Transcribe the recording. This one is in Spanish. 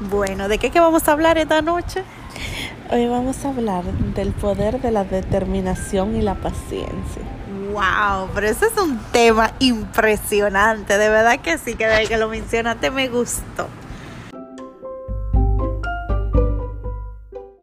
Bueno, ¿de qué, qué vamos a hablar esta noche? Hoy vamos a hablar del poder de la determinación y la paciencia. Wow, pero ese es un tema impresionante, de verdad que sí, que desde que lo mencionaste me gustó.